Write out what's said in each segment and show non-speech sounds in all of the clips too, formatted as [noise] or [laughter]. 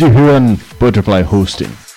Zihuan Butterfly Hosting.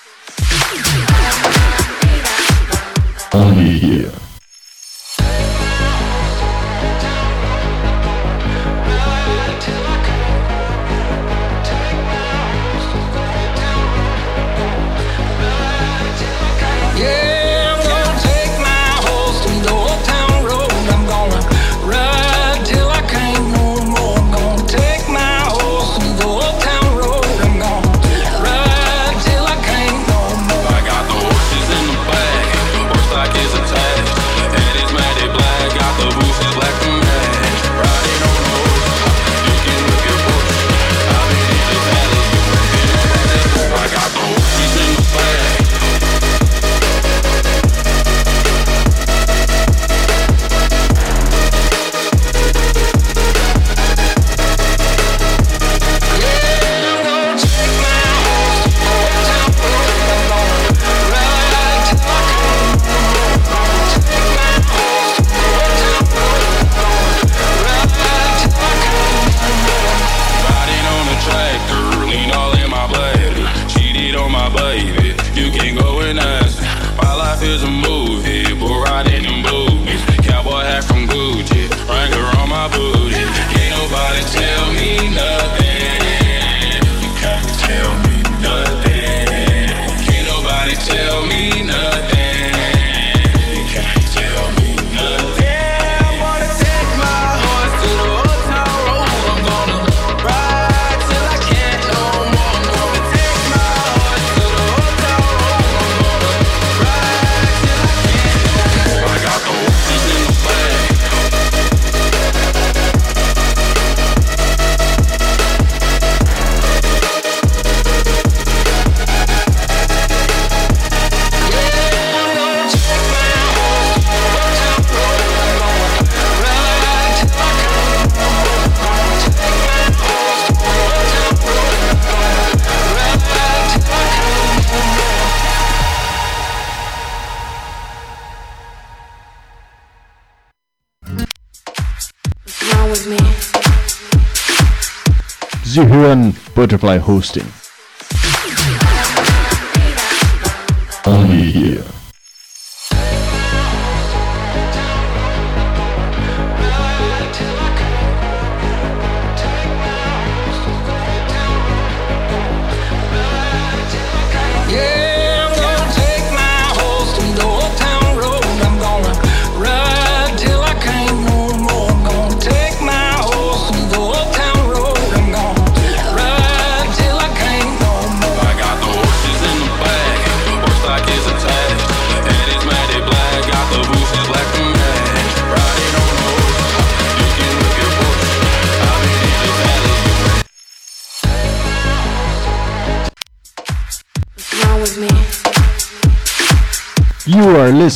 Zihuan Butterfly Hosting.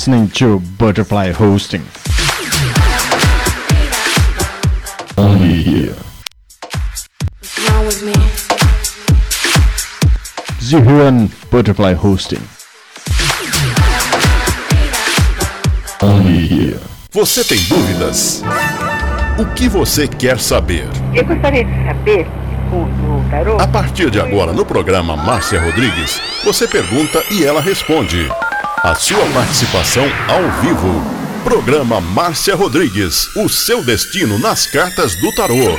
Listening to Butterfly Hosting. Only here. Zihuan Butterfly Hosting. Only here. Você tem dúvidas? O que você quer saber? Eu gostaria de saber o do tarô. A partir de agora, no programa Márcia Rodrigues, você pergunta e ela responde. A sua participação ao vivo. Programa Márcia Rodrigues. O seu destino nas cartas do tarô.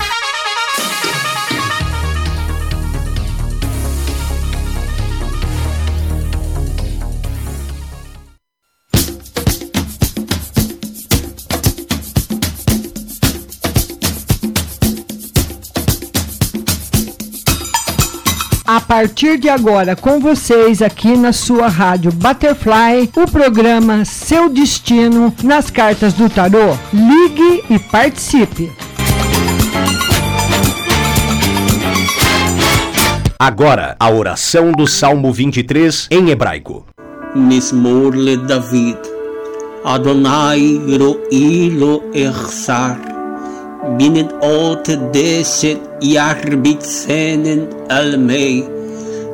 partir de agora com vocês aqui na sua rádio Butterfly, o programa Seu Destino nas Cartas do Tarô. Ligue e participe. Agora, a oração do Salmo 23 em hebraico. Mismorle David. Adonai ro'i lo echsar. Binnen ot deset jarbitzenen almei.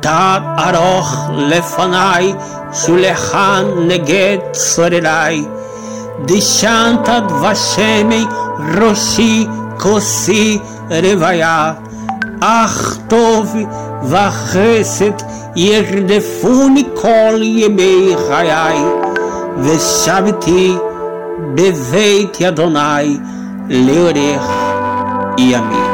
תת ארוך לפניי, שולחן נגד צורריי. דשנת דבשמי ראשי כוסי רוויה. אך טוב וחסד ירדפוני כל ימי חיי, ושבתי בבית אדוני לאורך ימים.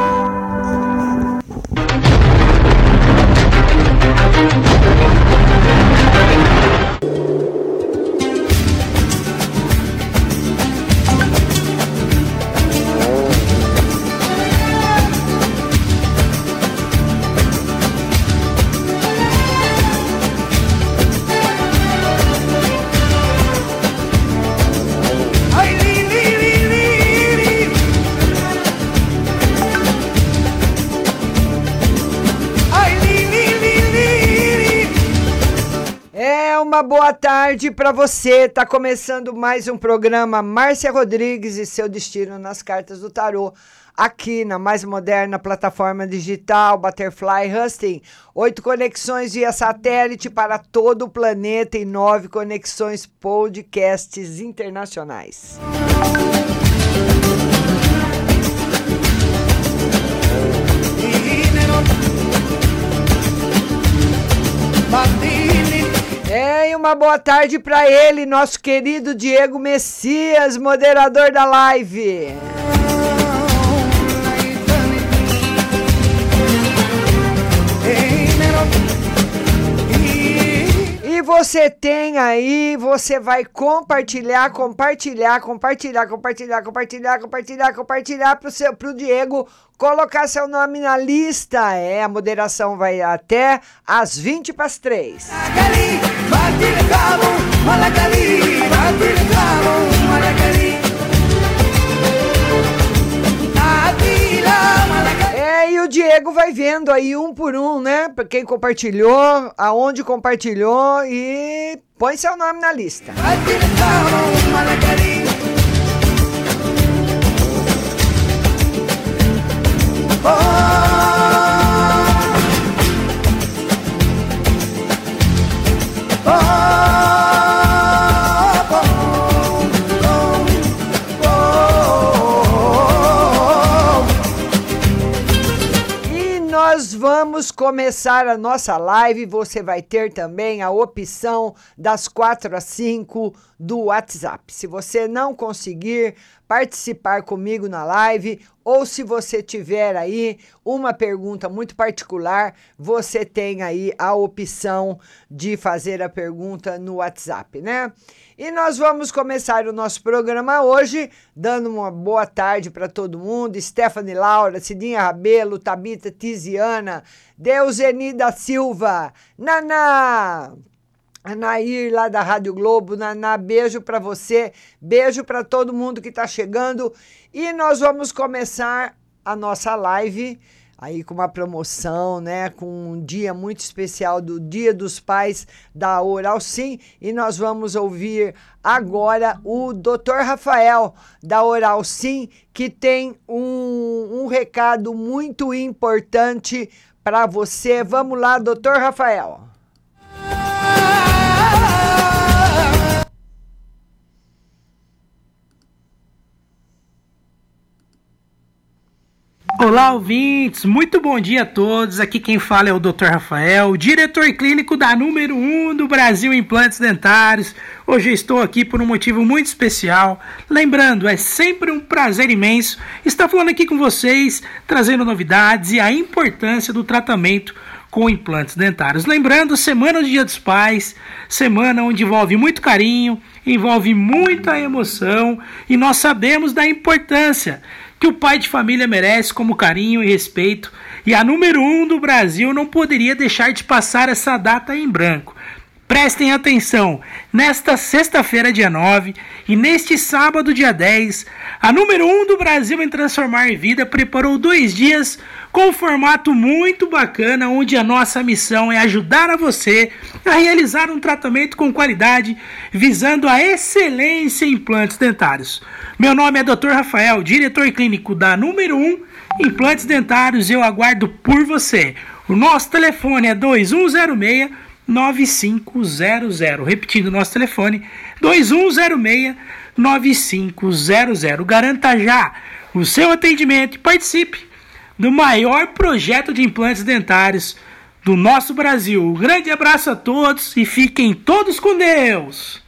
Tarde para você. Tá começando mais um programa Márcia Rodrigues e seu destino nas cartas do tarô. Aqui na mais moderna plataforma digital Butterfly Husting, oito conexões via satélite para todo o planeta e nove conexões podcasts internacionais. É, e uma boa tarde para ele, nosso querido Diego Messias, moderador da live. E você tem aí, você vai compartilhar, compartilhar, compartilhar, compartilhar, compartilhar, compartilhar, compartilhar seu pro Diego colocar seu nome na lista. É, a moderação vai até às 20 para as 3. É, e o Diego vai vendo aí um por um, né? Pra quem compartilhou, aonde compartilhou e põe seu nome na lista. E vamos começar a nossa live. Você vai ter também a opção das 4 às 5 do WhatsApp. Se você não conseguir participar comigo na live, ou se você tiver aí uma pergunta muito particular, você tem aí a opção de fazer a pergunta no WhatsApp, né? E nós vamos começar o nosso programa hoje, dando uma boa tarde para todo mundo. Stephanie Laura, Cidinha Rabelo, Tabita Tiziana, Deuseni da Silva, Naná, Anair, lá da Rádio Globo, Naná, beijo para você, beijo para todo mundo que está chegando. E nós vamos começar a nossa live aí com uma promoção, né, com um dia muito especial do Dia dos Pais da Oral Sim, e nós vamos ouvir agora o Dr. Rafael da Oral Sim, que tem um, um recado muito importante para você. Vamos lá, Dr. Rafael. Olá, ouvintes! Muito bom dia a todos. Aqui quem fala é o Dr. Rafael, diretor clínico da número 1 do Brasil Implantes Dentários. Hoje estou aqui por um motivo muito especial. Lembrando, é sempre um prazer imenso estar falando aqui com vocês, trazendo novidades e a importância do tratamento com implantes dentários. Lembrando, semana do Dia dos Pais, semana onde envolve muito carinho, envolve muita emoção e nós sabemos da importância que o pai de família merece como carinho e respeito. E a número um do Brasil não poderia deixar de passar essa data em branco. Prestem atenção, nesta sexta-feira, dia 9, e neste sábado, dia 10, a número 1 do Brasil em Transformar Vida preparou dois dias com um formato muito bacana, onde a nossa missão é ajudar a você a realizar um tratamento com qualidade, visando a excelência em implantes dentários. Meu nome é Dr. Rafael, diretor clínico da número 1 Implantes Dentários, eu aguardo por você. O nosso telefone é 2106 9500. Repetindo nosso telefone, 2106 9500. Garanta já o seu atendimento e participe do maior projeto de implantes dentários do nosso Brasil. Um grande abraço a todos e fiquem todos com Deus.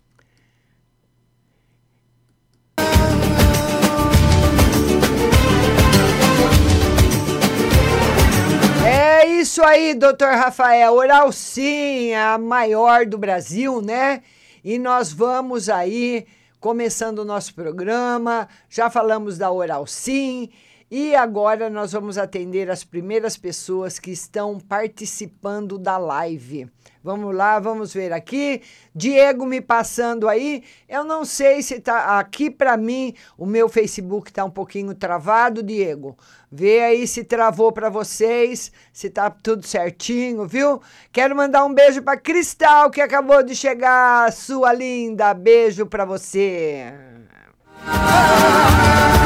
É isso aí, doutor Rafael. Oral Sim, a maior do Brasil, né? E nós vamos aí, começando o nosso programa, já falamos da Oral Sim. E agora nós vamos atender as primeiras pessoas que estão participando da live. Vamos lá, vamos ver aqui. Diego me passando aí. Eu não sei se tá aqui para mim, o meu Facebook tá um pouquinho travado, Diego. Vê aí se travou para vocês, se tá tudo certinho, viu? Quero mandar um beijo para Cristal que acabou de chegar, sua linda. Beijo para você.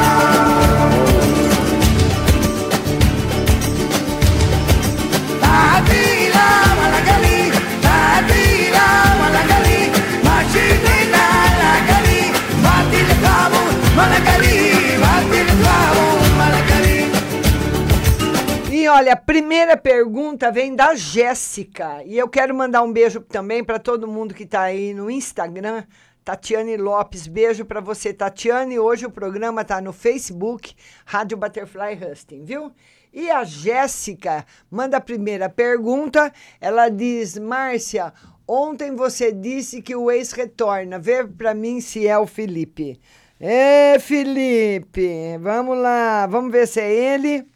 E olha, a primeira pergunta vem da Jéssica. E eu quero mandar um beijo também para todo mundo que está aí no Instagram. Tatiane Lopes, beijo para você, Tatiane. Hoje o programa está no Facebook, Rádio Butterfly Husting, viu? E a Jéssica manda a primeira pergunta. Ela diz: Márcia, ontem você disse que o ex retorna. Vê para mim se é o Felipe. É, Felipe, vamos lá, vamos ver se é ele.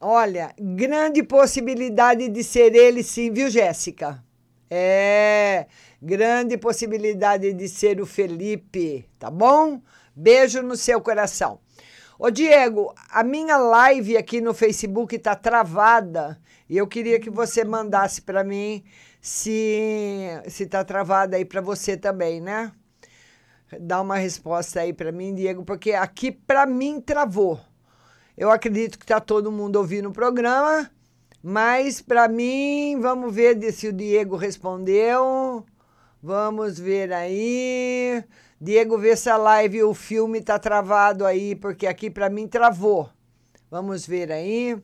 Olha, grande possibilidade de ser ele, sim, viu, Jéssica? É, grande possibilidade de ser o Felipe, tá bom? Beijo no seu coração. Ô Diego, a minha live aqui no Facebook tá travada e eu queria que você mandasse para mim se se tá travada aí para você também, né? Dá uma resposta aí para mim, Diego, porque aqui para mim travou. Eu acredito que tá todo mundo ouvindo o programa, mas para mim, vamos ver se o Diego respondeu. Vamos ver aí. Diego, vê se a live, o filme tá travado aí, porque aqui para mim travou. Vamos ver aí.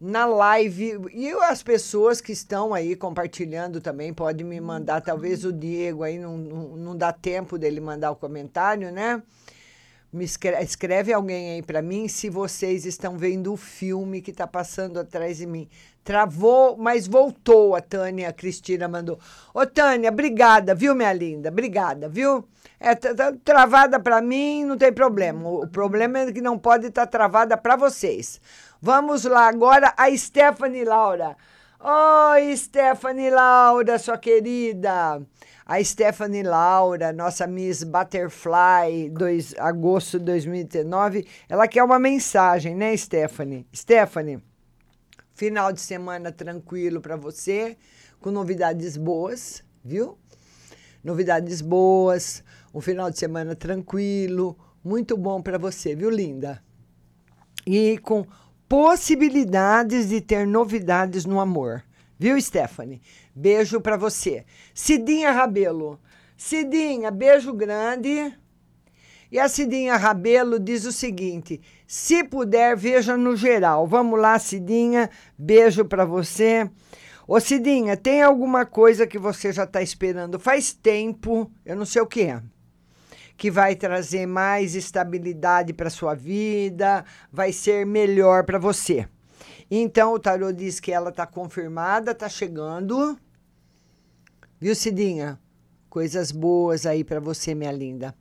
Na live, e as pessoas que estão aí compartilhando também, pode me mandar, talvez o Diego aí não, não, não dá tempo dele mandar o comentário, né? Me escreve, escreve alguém aí para mim se vocês estão vendo o filme que está passando atrás de mim. Travou, mas voltou, a Tânia a Cristina mandou. Ô, Tânia, obrigada, viu, minha linda? Obrigada, viu? É tá, tá travada para mim, não tem problema. O, o problema é que não pode estar tá travada para vocês. Vamos lá agora a Stephanie Laura. Oi, Stephanie Laura, sua querida. A Stephanie Laura, nossa Miss Butterfly, 2 agosto de 2019, ela quer uma mensagem, né, Stephanie? Stephanie, final de semana tranquilo para você, com novidades boas, viu? Novidades boas, um final de semana tranquilo, muito bom para você, viu, linda? E com possibilidades de ter novidades no amor. Viu, Stephanie? Beijo para você. Cidinha Rabelo. Cidinha, beijo grande. E a Cidinha Rabelo diz o seguinte: se puder, veja no geral. Vamos lá, Cidinha. Beijo para você. Ô, Cidinha, tem alguma coisa que você já está esperando faz tempo, eu não sei o que é, que vai trazer mais estabilidade para sua vida, vai ser melhor para você. Então, o tarô diz que ela está confirmada, está chegando. Viu, Cidinha? Coisas boas aí para você, minha linda.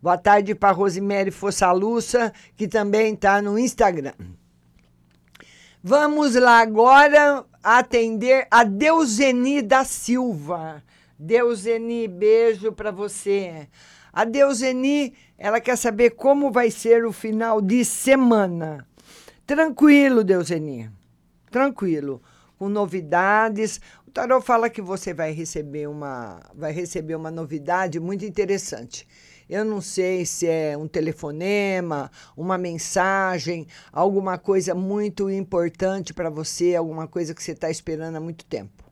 Boa tarde para Rosemary Fossalussa, que também está no Instagram. Vamos lá agora atender a Deuseni da Silva. Deuseni, beijo para você. A Deuseni, ela quer saber como vai ser o final de semana. Tranquilo, Deuseni. Tranquilo. Com novidades. O tarot fala que você vai receber uma, vai receber uma novidade muito interessante. Eu não sei se é um telefonema, uma mensagem, alguma coisa muito importante para você, alguma coisa que você está esperando há muito tempo.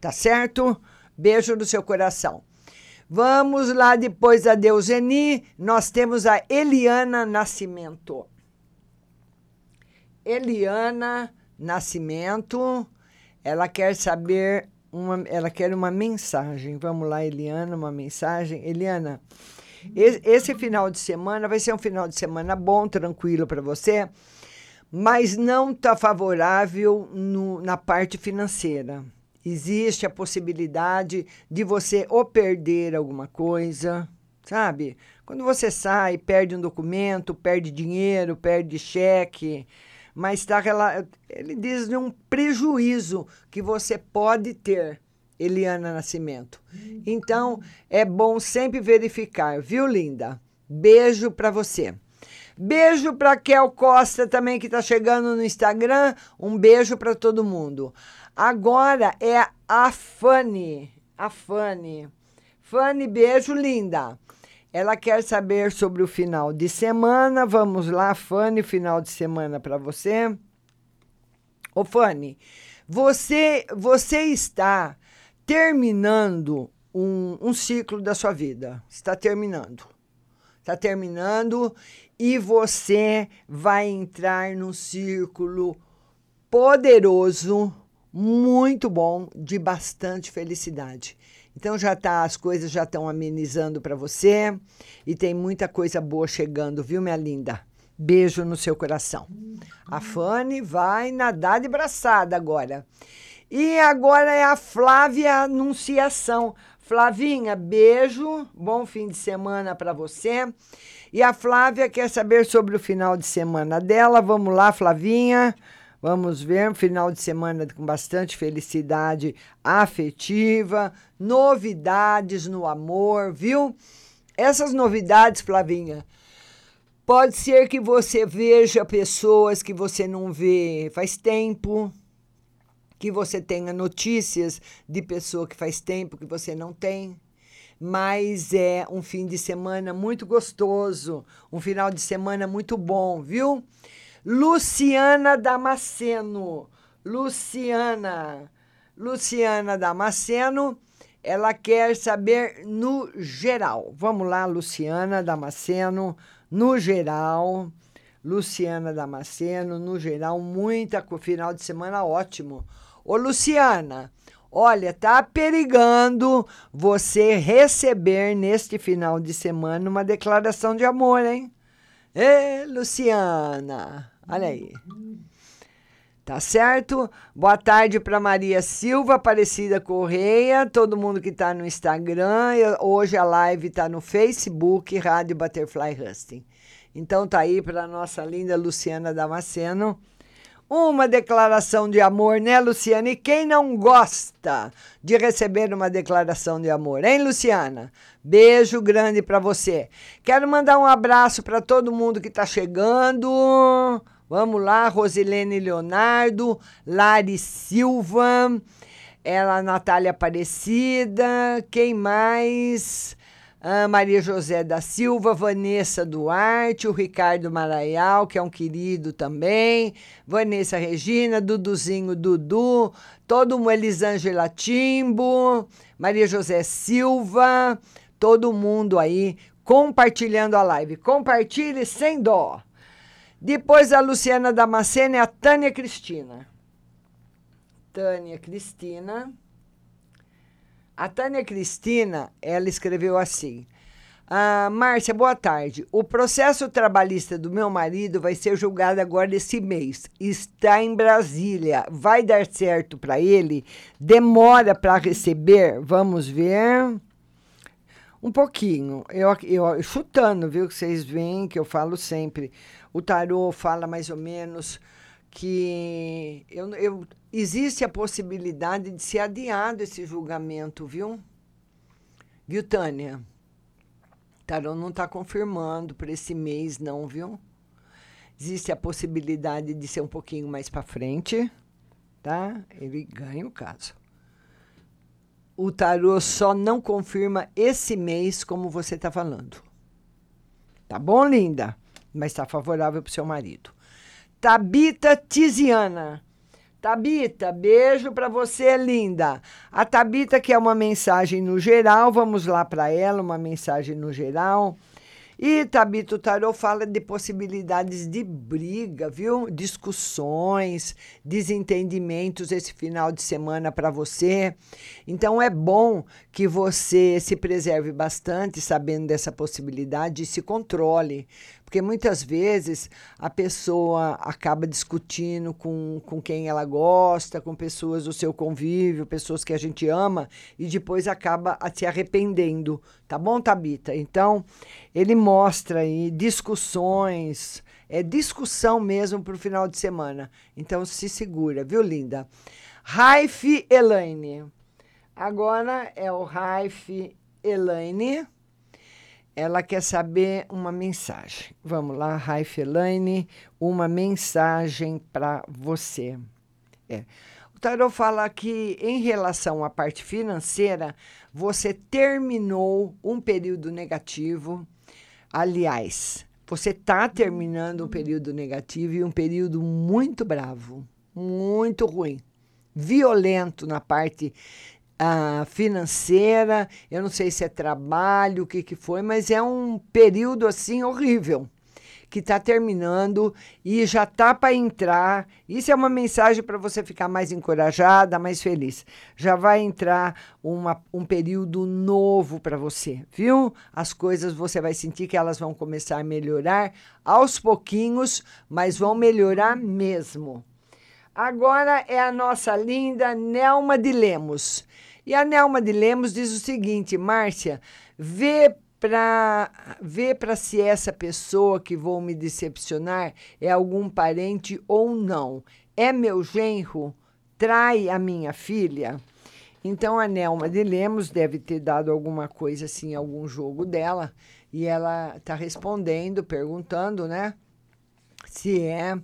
Tá certo? Beijo no seu coração. Vamos lá depois da Deuseni, nós temos a Eliana Nascimento. Eliana Nascimento, ela quer saber uma, ela quer uma mensagem. Vamos lá, Eliana, uma mensagem. Eliana, esse final de semana vai ser um final de semana bom, tranquilo para você, mas não está favorável no, na parte financeira. Existe a possibilidade de você ou perder alguma coisa, sabe? Quando você sai, perde um documento, perde dinheiro, perde cheque, mas está ele diz de um prejuízo que você pode ter, Eliana Nascimento. Então, é bom sempre verificar, viu, linda? Beijo para você. Beijo para Kel Costa também que está chegando no Instagram. Um beijo para todo mundo. Agora é a Fanny. A Fanny. Fanny, beijo linda. Ela quer saber sobre o final de semana. Vamos lá, Fanny, final de semana para você. Ô, Fanny, você, você está terminando um, um ciclo da sua vida. Está terminando. Está terminando e você vai entrar num círculo poderoso, muito bom, de bastante felicidade. Então já tá, as coisas já estão amenizando para você e tem muita coisa boa chegando, viu, minha linda? Beijo no seu coração. A Fanny vai nadar de braçada agora. E agora é a Flávia Anunciação. Flavinha, beijo, bom fim de semana para você. E a Flávia quer saber sobre o final de semana dela. Vamos lá, Flavinha. Vamos ver, final de semana com bastante felicidade afetiva, novidades no amor, viu? Essas novidades, Flavinha, pode ser que você veja pessoas que você não vê faz tempo, que você tenha notícias de pessoa que faz tempo que você não tem. Mas é um fim de semana muito gostoso, um final de semana muito bom, viu? Luciana Damasceno. Luciana. Luciana Damasceno. Ela quer saber no geral. Vamos lá, Luciana Damasceno, no geral. Luciana Damasceno, no geral, muita final de semana ótimo. Ô, Luciana, olha, tá perigando você receber neste final de semana uma declaração de amor, hein? Ê, Luciana, olha aí. Tá certo? Boa tarde para Maria Silva, Aparecida Correia, todo mundo que está no Instagram. Hoje a live está no Facebook, Rádio Butterfly Husting. Então tá aí para nossa linda Luciana Damasceno uma declaração de amor, né, Luciana? E quem não gosta de receber uma declaração de amor, hein, Luciana? Beijo grande para você. Quero mandar um abraço para todo mundo que está chegando. Vamos lá, Rosilene Leonardo, Lari Silva, ela, Natália Aparecida, quem mais? a Maria José da Silva, Vanessa Duarte, o Ricardo Maraial, que é um querido também, Vanessa Regina, Duduzinho Dudu, todo mundo, Elisângela Timbo, Maria José Silva, todo mundo aí compartilhando a live. Compartilhe sem dó. Depois a Luciana Damasceno é a Tânia Cristina. Tânia Cristina. A Tânia Cristina, ela escreveu assim: ah, Márcia, boa tarde. O processo trabalhista do meu marido vai ser julgado agora esse mês. Está em Brasília. Vai dar certo para ele? Demora para receber? Vamos ver. Um pouquinho. Eu, eu chutando, viu? Que vocês veem que eu falo sempre. O tarô fala mais ou menos que eu, eu, existe a possibilidade de ser adiado esse julgamento, viu? Viu, Tânia? Tarô não está confirmando para esse mês, não, viu? Existe a possibilidade de ser um pouquinho mais para frente, tá? Ele ganha o caso. O tarô só não confirma esse mês, como você está falando. Tá bom, linda? Mas está favorável para o seu marido. Tabita Tiziana. Tabita, beijo para você, linda. A Tabita quer uma mensagem no geral, vamos lá para ela, uma mensagem no geral. E Tabita, o tarô fala de possibilidades de briga, viu? Discussões, desentendimentos esse final de semana para você. Então é bom que você se preserve bastante, sabendo dessa possibilidade e se controle, Porque muitas vezes a pessoa acaba discutindo com, com quem ela gosta, com pessoas do seu convívio, pessoas que a gente ama, e depois acaba se arrependendo. Tá bom, Tabita? Então, ele mostra aí discussões, é discussão mesmo para o final de semana. Então, se segura, viu, linda? Raif Elaine. Agora é o Raif Elaine. Ela quer saber uma mensagem. Vamos lá, Raif Elaine, uma mensagem para você. É. O tarot fala que, em relação à parte financeira, você terminou um período negativo. Aliás, você está terminando um período negativo e um período muito bravo, muito ruim, violento na parte uh, financeira. Eu não sei se é trabalho, o que, que foi, mas é um período assim horrível que está terminando e já tá para entrar. Isso é uma mensagem para você ficar mais encorajada, mais feliz. Já vai entrar uma, um período novo para você, viu? As coisas você vai sentir que elas vão começar a melhorar aos pouquinhos, mas vão melhorar mesmo. Agora é a nossa linda Nelma de Lemos. E a Nelma de Lemos diz o seguinte: Márcia, vê para ver para se essa pessoa que vou me decepcionar é algum parente ou não. É meu genro? Trai a minha filha? Então a Nelma de Lemos deve ter dado alguma coisa assim, algum jogo dela, e ela está respondendo, perguntando, né? Se é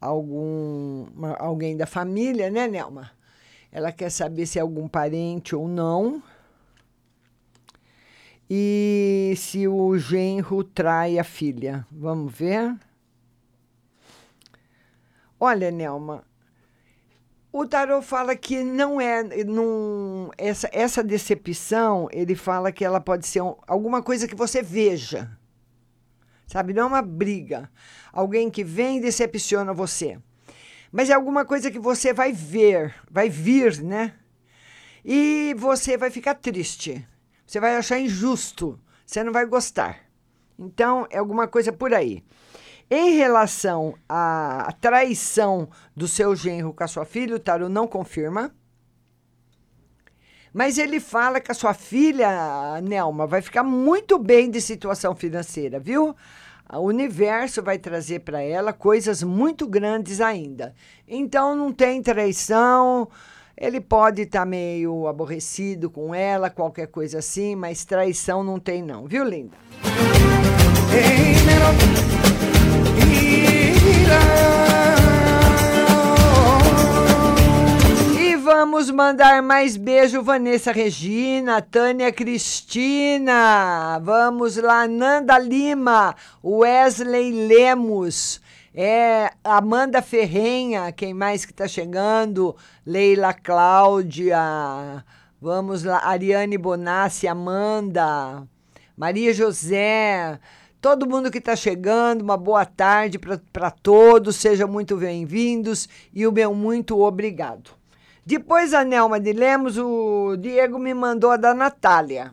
algum alguém da família, né, Nelma? Ela quer saber se é algum parente ou não e se o genro trai a filha. Vamos ver? Olha, Nelma, o tarot fala que não é não, essa, essa decepção, ele fala que ela pode ser um, alguma coisa que você veja. Sabe, não é uma briga. Alguém que vem e decepciona você. Mas é alguma coisa que você vai ver, vai vir, né? E você vai ficar triste. Você vai achar injusto, você não vai gostar. Então, é alguma coisa por aí. Em relação à traição do seu genro com a sua filha, o Taro não confirma. Mas ele fala que a sua filha, Nelma, vai ficar muito bem de situação financeira, viu? O universo vai trazer para ela coisas muito grandes ainda. Então não tem traição, ele pode estar tá meio aborrecido com ela, qualquer coisa assim, mas traição não tem não, viu, linda? Mandar mais beijo, Vanessa Regina, Tânia Cristina, vamos lá, Nanda Lima, Wesley Lemos, é, Amanda Ferrenha, quem mais que está chegando? Leila Cláudia, vamos lá, Ariane Bonassi, Amanda, Maria José, todo mundo que está chegando, uma boa tarde para todos, sejam muito bem-vindos e o meu muito obrigado. Depois a Nelma de Lemos, o Diego me mandou a da Natália.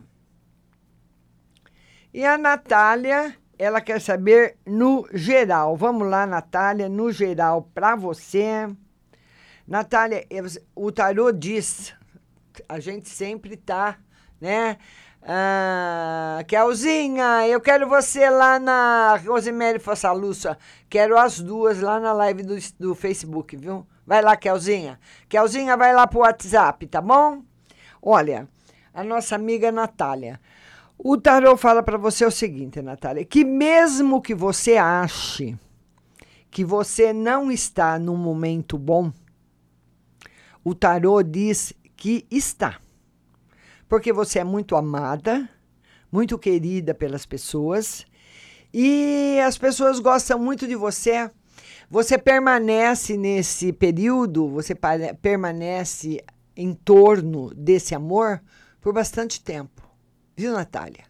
E a Natália ela quer saber no geral. Vamos lá, Natália, no geral para você. Natália, o tarô diz, a gente sempre tá, né? Ah, Kelzinha, eu quero você lá na Rosemary Fossalussa. Quero as duas lá na live do, do Facebook, viu? Vai lá, Kelzinha. Kelzinha, vai lá pro WhatsApp, tá bom? Olha, a nossa amiga Natália. O tarot fala para você o seguinte, Natália, que mesmo que você ache que você não está num momento bom, o tarot diz que está. Porque você é muito amada, muito querida pelas pessoas e as pessoas gostam muito de você. Você permanece nesse período, você permanece em torno desse amor por bastante tempo. Viu, Natália?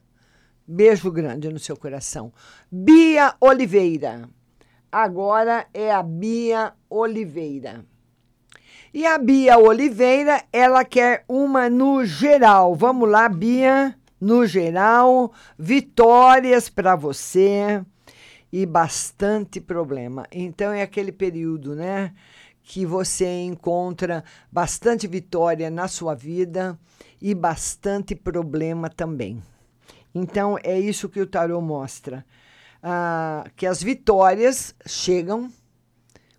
Beijo grande no seu coração. Bia Oliveira. Agora é a Bia Oliveira. E a Bia Oliveira, ela quer uma no geral. Vamos lá, Bia, no geral. Vitórias para você. E bastante problema. Então é aquele período, né, que você encontra bastante vitória na sua vida e bastante problema também. Então é isso que o tarô mostra, ah, que as vitórias chegam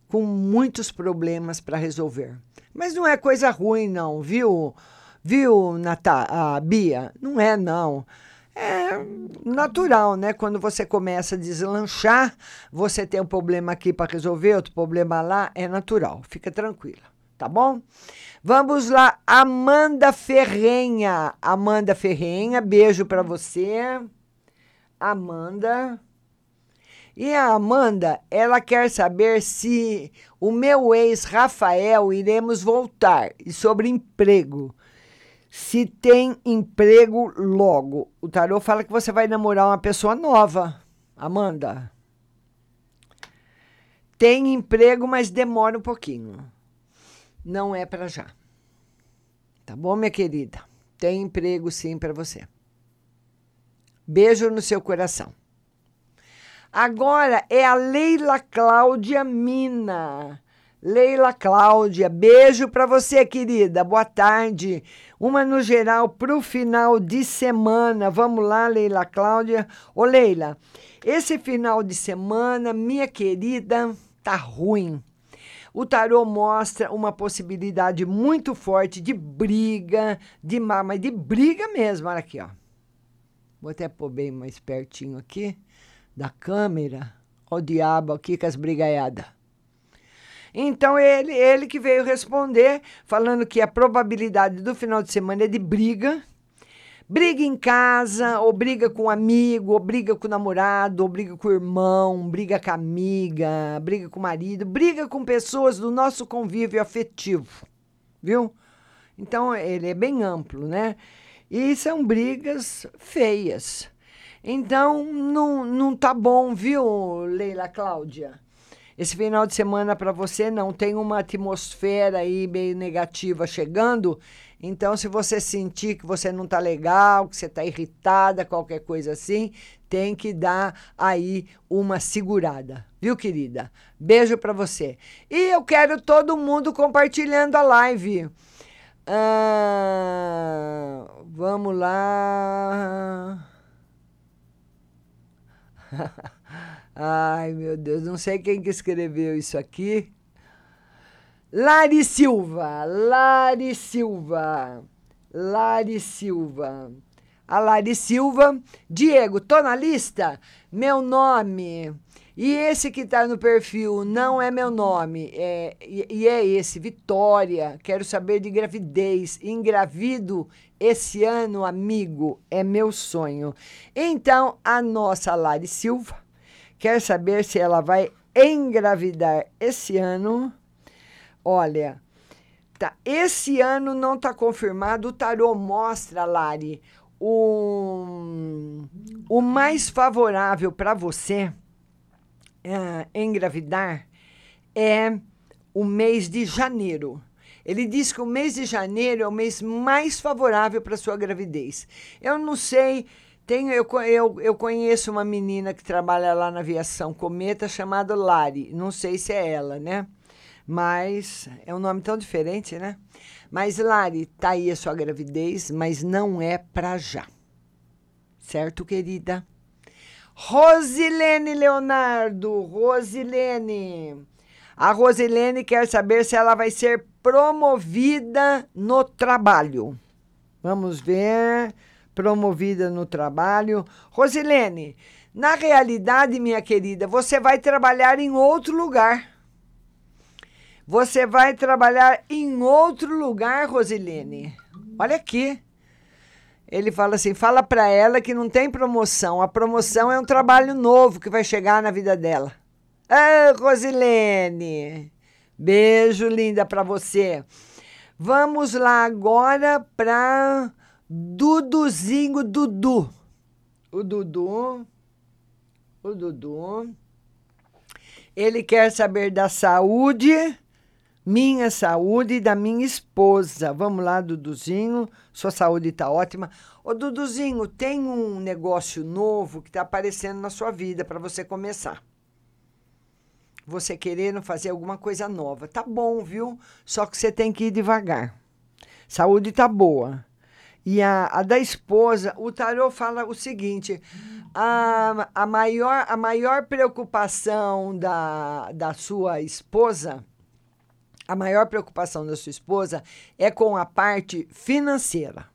com muitos problemas para resolver. Mas não é coisa ruim, não, viu? Viu, Nata a Bia? Não é, não. É natural, né? Quando você começa a deslanchar, você tem um problema aqui para resolver, outro problema lá, é natural. Fica tranquila, tá bom? Vamos lá, Amanda Ferrenha. Amanda Ferrenha, beijo para você. Amanda. E a Amanda, ela quer saber se o meu ex Rafael iremos voltar e sobre emprego. Se tem emprego logo. O tarô fala que você vai namorar uma pessoa nova, Amanda. Tem emprego, mas demora um pouquinho. Não é para já. Tá bom, minha querida? Tem emprego sim para você. Beijo no seu coração. Agora é a Leila Cláudia Mina. Leila Cláudia, beijo para você, querida. Boa tarde. Uma no geral para o final de semana. Vamos lá, Leila Cláudia. Ô, Leila, esse final de semana, minha querida, tá ruim. O tarô mostra uma possibilidade muito forte de briga, de má, mas de briga mesmo. Olha aqui, ó. Vou até pôr bem mais pertinho aqui da câmera. Ó o diabo aqui com as brigaiadas. Então ele, ele que veio responder, falando que a probabilidade do final de semana é de briga. Briga em casa, ou briga com um amigo, ou briga com o namorado, ou briga com o irmão, briga com a amiga, briga com o marido, briga com pessoas do nosso convívio afetivo, viu? Então ele é bem amplo, né? E são brigas feias. Então não, não tá bom, viu, Leila Cláudia? Esse final de semana para você não tem uma atmosfera aí meio negativa chegando. Então, se você sentir que você não tá legal, que você tá irritada, qualquer coisa assim, tem que dar aí uma segurada, viu, querida? Beijo para você. E eu quero todo mundo compartilhando a live. Ah, vamos lá. [laughs] Ai, meu Deus, não sei quem que escreveu isso aqui. Lari Silva, Lari Silva, Lari Silva. A Lari Silva, Diego, tô na lista? Meu nome. E esse que tá no perfil não é meu nome, é, e, e é esse, Vitória. Quero saber de gravidez. Engravido esse ano, amigo, é meu sonho. Então, a nossa Lari Silva quer saber se ela vai engravidar esse ano. Olha, tá, esse ano não está confirmado. O tarô mostra, Lari, o, o mais favorável para você é, engravidar é o mês de janeiro. Ele diz que o mês de janeiro é o mês mais favorável para sua gravidez. Eu não sei, tenho, eu, eu, eu conheço uma menina que trabalha lá na aviação Cometa chamada Lari. Não sei se é ela, né? Mas é um nome tão diferente, né? Mas Lari, tá aí a sua gravidez, mas não é para já. Certo, querida? Rosilene Leonardo, Rosilene. A Rosilene quer saber se ela vai ser promovida no trabalho. Vamos ver. Promovida no trabalho. Rosilene, na realidade, minha querida, você vai trabalhar em outro lugar. Você vai trabalhar em outro lugar, Rosilene. Olha aqui. Ele fala assim: fala para ela que não tem promoção. A promoção é um trabalho novo que vai chegar na vida dela. Ah, Rosilene, beijo linda para você. Vamos lá agora para Duduzinho Dudu. O Dudu, o Dudu, ele quer saber da saúde minha saúde e da minha esposa. Vamos lá, Duduzinho. Sua saúde está ótima. Ô, Duduzinho, tem um negócio novo que está aparecendo na sua vida para você começar. Você querendo fazer alguma coisa nova. Tá bom, viu? Só que você tem que ir devagar. Saúde tá boa. E a, a da esposa, o tarô fala o seguinte: a, a, maior, a maior preocupação da, da sua esposa, a maior preocupação da sua esposa é com a parte financeira.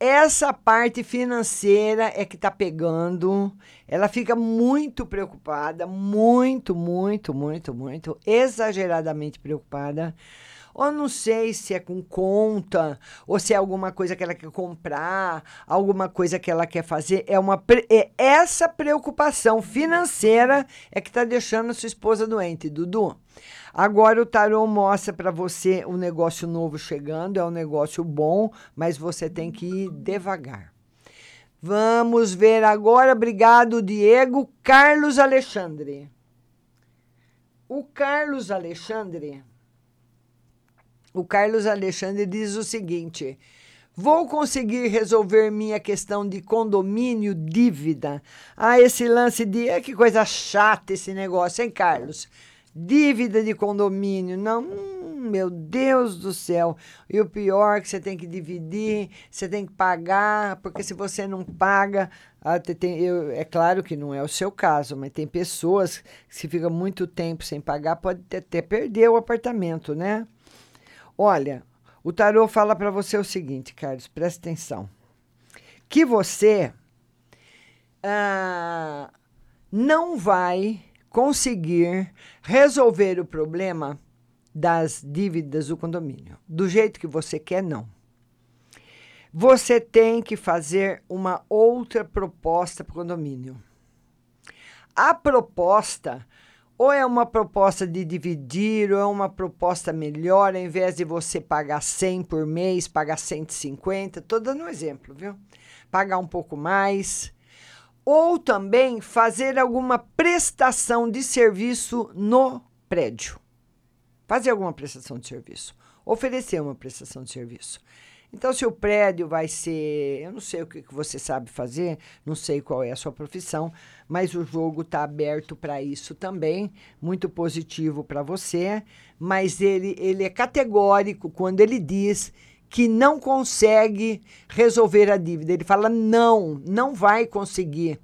Essa parte financeira é que está pegando. Ela fica muito preocupada, muito, muito, muito, muito, exageradamente preocupada ou não sei se é com conta, ou se é alguma coisa que ela quer comprar, alguma coisa que ela quer fazer. É uma é essa preocupação financeira é que está deixando sua esposa doente, Dudu. Agora o tarô mostra para você um negócio novo chegando, é um negócio bom, mas você tem que ir devagar. Vamos ver agora, obrigado Diego, Carlos Alexandre. O Carlos Alexandre o Carlos Alexandre diz o seguinte: Vou conseguir resolver minha questão de condomínio dívida. Ah, esse lance de. É que coisa chata esse negócio, hein, Carlos? Dívida de condomínio. Não, hum, meu Deus do céu. E o pior é que você tem que dividir, você tem que pagar, porque se você não paga. Ah, tem, eu, é claro que não é o seu caso, mas tem pessoas que, se fica muito tempo sem pagar, pode até perder o apartamento, né? Olha, o tarô fala para você o seguinte, Carlos, presta atenção. Que você ah, não vai conseguir resolver o problema das dívidas do condomínio. Do jeito que você quer, não. Você tem que fazer uma outra proposta para o condomínio. A proposta ou é uma proposta de dividir, ou é uma proposta melhor, ao invés de você pagar 100 por mês, pagar 150, estou dando um exemplo, viu? Pagar um pouco mais. Ou também fazer alguma prestação de serviço no prédio. Fazer alguma prestação de serviço. Oferecer uma prestação de serviço. Então, se o prédio vai ser. Eu não sei o que, você sabe fazer, não sei qual é a sua profissão, mas o jogo está aberto para isso também. Muito positivo para você. Mas ele, ele é categórico quando ele diz que não consegue resolver a dívida. Ele fala: não, não vai conseguir.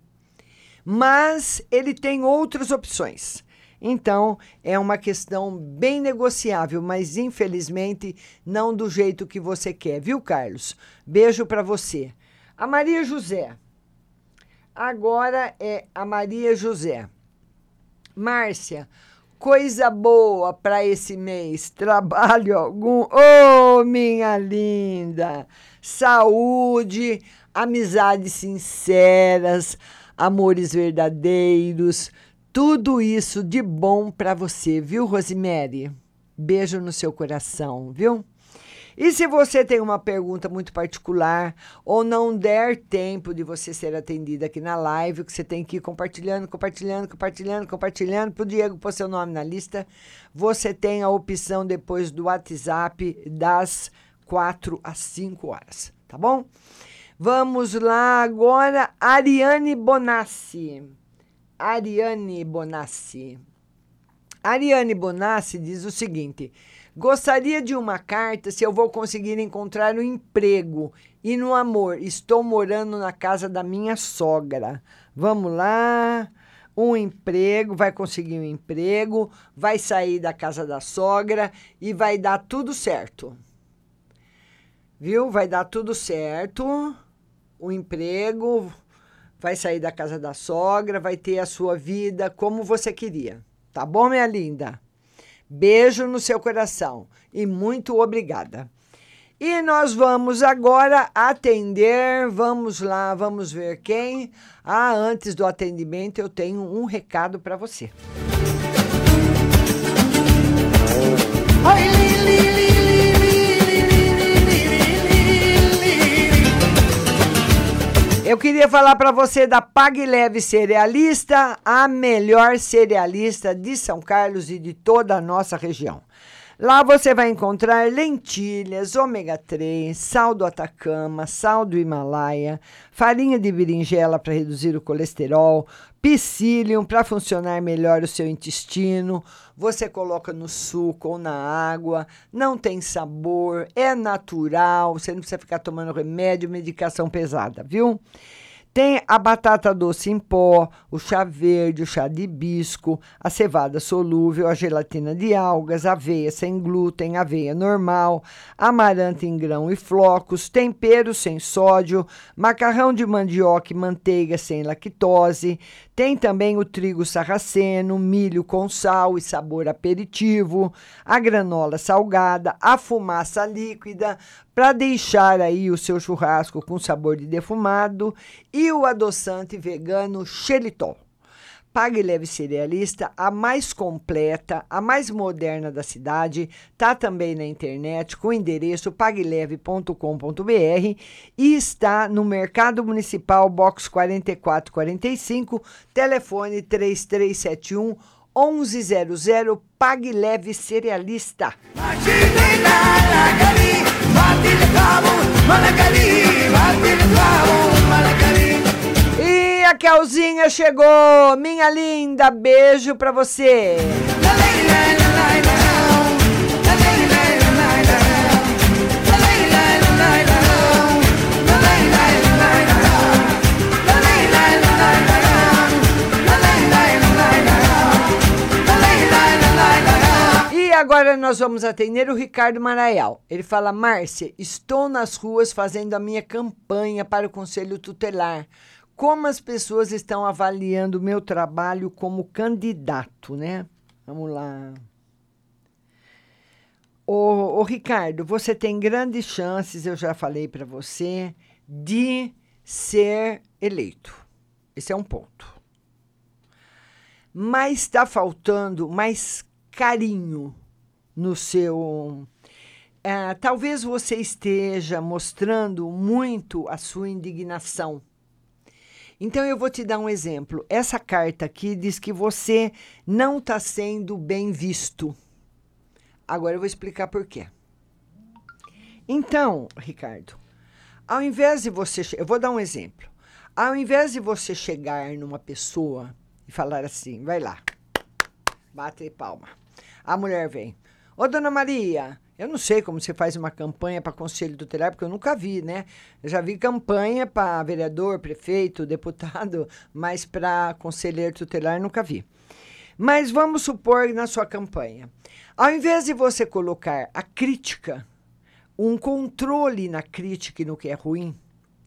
Mas ele tem outras opções. Então, é uma questão bem negociável, mas infelizmente não do jeito que você quer, viu, Carlos? Beijo para você. A Maria José. Agora é a Maria José. Márcia, coisa boa para esse mês. [laughs] Trabalho algum? Oh, minha linda! Saúde, amizades sinceras, amores verdadeiros tudo isso de bom para você, viu, Rosemary? Beijo no seu coração, viu? E se você tem uma pergunta muito particular ou não der tempo de você ser atendida aqui na live, que você tem que ir compartilhando, compartilhando, compartilhando, compartilhando para o Diego pôr seu nome na lista, você tem a opção depois do WhatsApp das 4 às 5 horas, tá bom? Vamos lá agora, Ariane Bonassi. Ariane Bonassi. Ariane Bonassi diz o seguinte: Gostaria de uma carta se eu vou conseguir encontrar um emprego e no amor. Estou morando na casa da minha sogra. Vamos lá. Um emprego, vai conseguir um emprego, vai sair da casa da sogra e vai dar tudo certo. Viu? Vai dar tudo certo. O emprego, vai sair da casa da sogra, vai ter a sua vida como você queria. Tá bom, minha linda? Beijo no seu coração e muito obrigada. E nós vamos agora atender. Vamos lá, vamos ver quem. Ah, antes do atendimento, eu tenho um recado para você. Oi, Lili. Eu queria falar para você da Pague Leve Cerealista, a melhor cerealista de São Carlos e de toda a nossa região. Lá você vai encontrar lentilhas, ômega 3, sal do Atacama, sal do Himalaia, farinha de berinjela para reduzir o colesterol, psyllium para funcionar melhor o seu intestino. Você coloca no suco ou na água, não tem sabor, é natural, você não precisa ficar tomando remédio, medicação pesada, viu? Tem a batata doce em pó, o chá verde, o chá de hibisco, a cevada solúvel, a gelatina de algas, aveia sem glúten, aveia normal, amaranta em grão e flocos, tempero sem sódio, macarrão de mandioca e manteiga sem lactose. Tem também o trigo sarraceno, milho com sal e sabor aperitivo, a granola salgada, a fumaça líquida, para deixar aí o seu churrasco com sabor de defumado e o adoçante vegano xelitol. Pague Leve Cerealista, a mais completa, a mais moderna da cidade, tá também na internet com o endereço pagleve.com.br e está no Mercado Municipal Box 4445, telefone 3371 1100 Pague Leve Cerealista. A Kelzinha chegou, minha linda, beijo pra você. E agora nós vamos atender o Ricardo Maraial. Ele fala: Márcia, estou nas ruas fazendo a minha campanha para o Conselho Tutelar. Como as pessoas estão avaliando o meu trabalho como candidato, né? Vamos lá. Ô Ricardo, você tem grandes chances, eu já falei para você, de ser eleito. Esse é um ponto. Mas está faltando mais carinho no seu. É, talvez você esteja mostrando muito a sua indignação. Então eu vou te dar um exemplo. Essa carta aqui diz que você não está sendo bem visto. Agora eu vou explicar por quê. Então, Ricardo, ao invés de você. Eu vou dar um exemplo. Ao invés de você chegar numa pessoa e falar assim, vai lá, bate palma. A mulher vem. Ô, dona Maria, eu não sei como você faz uma campanha para conselho tutelar, porque eu nunca vi, né? Eu já vi campanha para vereador, prefeito, [laughs] deputado, mas para conselheiro tutelar nunca vi. Mas vamos supor na sua campanha, ao invés de você colocar a crítica, um controle na crítica e no que é ruim,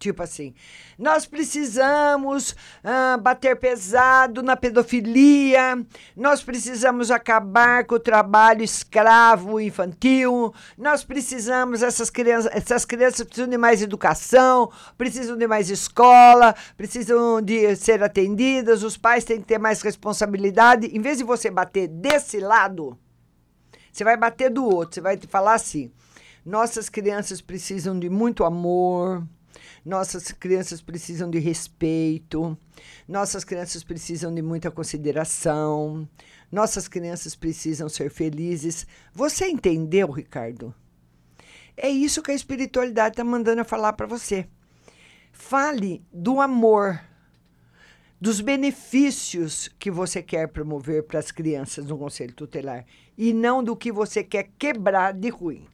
Tipo assim, nós precisamos bater pesado na pedofilia, nós precisamos acabar com o trabalho escravo infantil, nós precisamos, essas crianças, essas crianças precisam de mais educação, precisam de mais escola, precisam de ser atendidas, os pais têm que ter mais responsabilidade. Em vez de você bater desse lado, você vai bater do outro, você vai falar assim: nossas crianças precisam de muito amor nossas crianças precisam de respeito, nossas crianças precisam de muita consideração, nossas crianças precisam ser felizes. Você entendeu, Ricardo? É isso que a espiritualidade está mandando eu falar para você. Fale do amor, dos benefícios que você quer promover para as crianças no Conselho Tutelar e não do que você quer quebrar de ruim.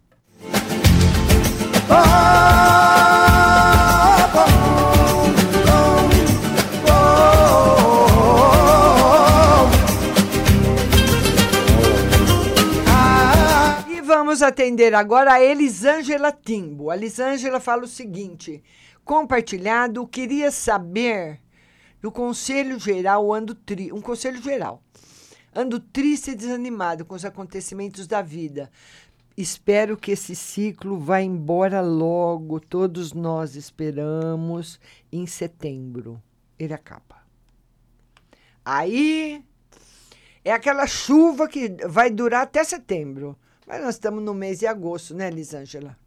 E vamos atender agora a Elisângela Timbo. A Elisângela fala o seguinte: compartilhado, queria saber do Conselho Geral ando tri, um conselho geral. Ando triste e desanimado com os acontecimentos da vida. Espero que esse ciclo vá embora logo. Todos nós esperamos em setembro. Ele acaba. Aí é aquela chuva que vai durar até setembro. Mas nós estamos no mês de agosto, né, Elisângela?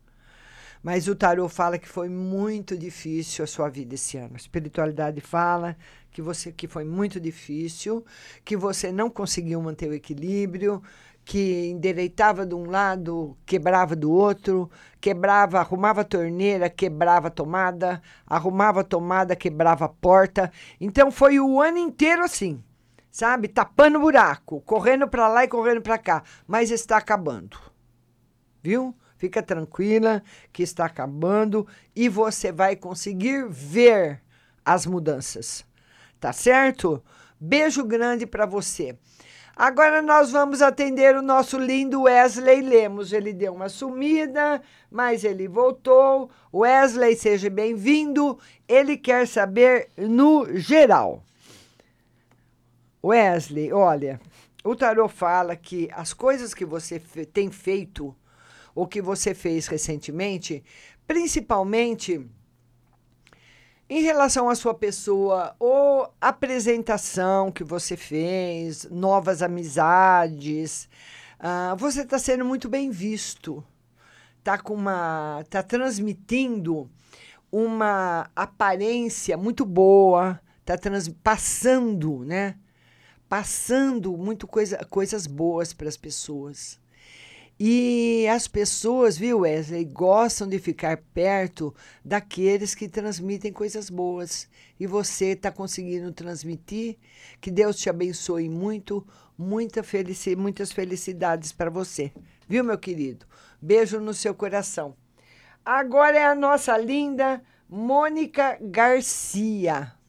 Mas o tarô fala que foi muito difícil a sua vida esse ano. A espiritualidade fala que você que foi muito difícil, que você não conseguiu manter o equilíbrio, que endireitava de um lado, quebrava do outro, quebrava, arrumava a torneira, quebrava a tomada, arrumava a tomada, quebrava a porta. Então foi o ano inteiro assim, sabe? Tapando buraco, correndo para lá e correndo para cá, mas está acabando. Viu? Fica tranquila que está acabando e você vai conseguir ver as mudanças. Tá certo? Beijo grande para você. Agora nós vamos atender o nosso lindo Wesley Lemos. Ele deu uma sumida, mas ele voltou. Wesley, seja bem-vindo. Ele quer saber no geral. Wesley, olha, o tarô fala que as coisas que você tem feito ou que você fez recentemente, principalmente em relação à sua pessoa, ou apresentação que você fez, novas amizades, uh, você está sendo muito bem visto. Está com uma. está transmitindo uma aparência muito boa, está passando, né? Passando muito coisa, coisas boas para as pessoas. E as pessoas, viu, Wesley, gostam de ficar perto daqueles que transmitem coisas boas. E você está conseguindo transmitir. Que Deus te abençoe muito. Muita felici muitas felicidades para você. Viu, meu querido? Beijo no seu coração. Agora é a nossa linda Mônica Garcia.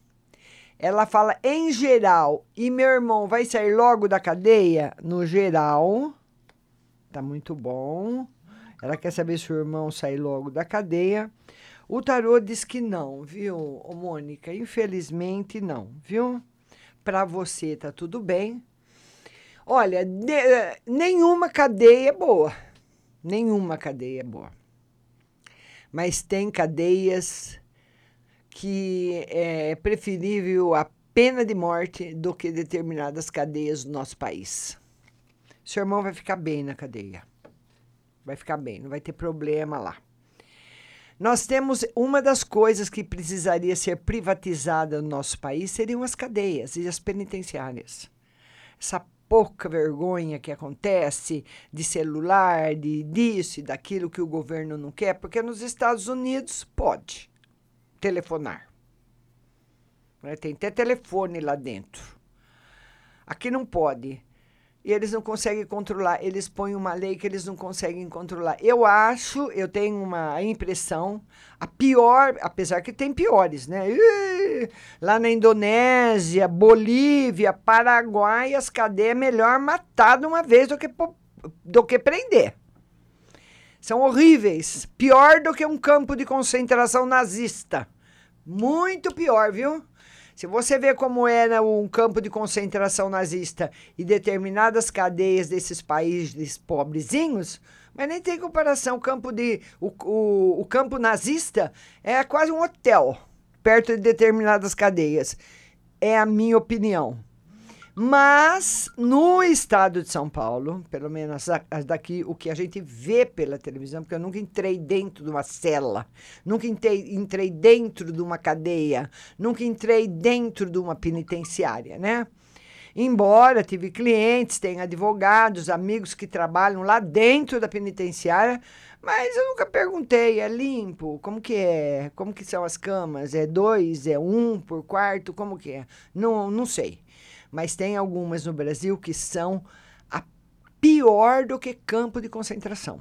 Ela fala em geral. E meu irmão vai sair logo da cadeia? No geral. Tá muito bom. Ela quer saber se o irmão sai logo da cadeia. O tarô diz que não, viu, Mônica? Infelizmente não, viu? Para você tá tudo bem. Olha, de, nenhuma cadeia é boa. Nenhuma cadeia é boa. Mas tem cadeias que é preferível a pena de morte do que determinadas cadeias do nosso país. Seu irmão vai ficar bem na cadeia. Vai ficar bem, não vai ter problema lá. Nós temos uma das coisas que precisaria ser privatizada no nosso país seriam as cadeias e as penitenciárias. Essa pouca vergonha que acontece de celular, de disso e daquilo que o governo não quer, porque nos Estados Unidos pode telefonar. Né? Tem até telefone lá dentro. Aqui não pode e eles não conseguem controlar. Eles põem uma lei que eles não conseguem controlar. Eu acho, eu tenho uma impressão, a pior, apesar que tem piores, né? Lá na Indonésia, Bolívia, Paraguai, as cadeias é melhor matar de uma vez do que, do que prender. São horríveis. Pior do que um campo de concentração nazista. Muito pior, viu? Se você vê como era um campo de concentração nazista e determinadas cadeias desses países pobrezinhos, mas nem tem comparação. O campo, de, o, o, o campo nazista é quase um hotel perto de determinadas cadeias. É a minha opinião. Mas no estado de São Paulo, pelo menos daqui, o que a gente vê pela televisão, porque eu nunca entrei dentro de uma cela, nunca entrei, entrei dentro de uma cadeia, nunca entrei dentro de uma penitenciária, né? Embora tive clientes, tenho advogados, amigos que trabalham lá dentro da penitenciária, mas eu nunca perguntei, é limpo? Como que é? Como que são as camas? É dois? É um por quarto? Como que é? Não, não sei mas tem algumas no Brasil que são a pior do que campo de concentração.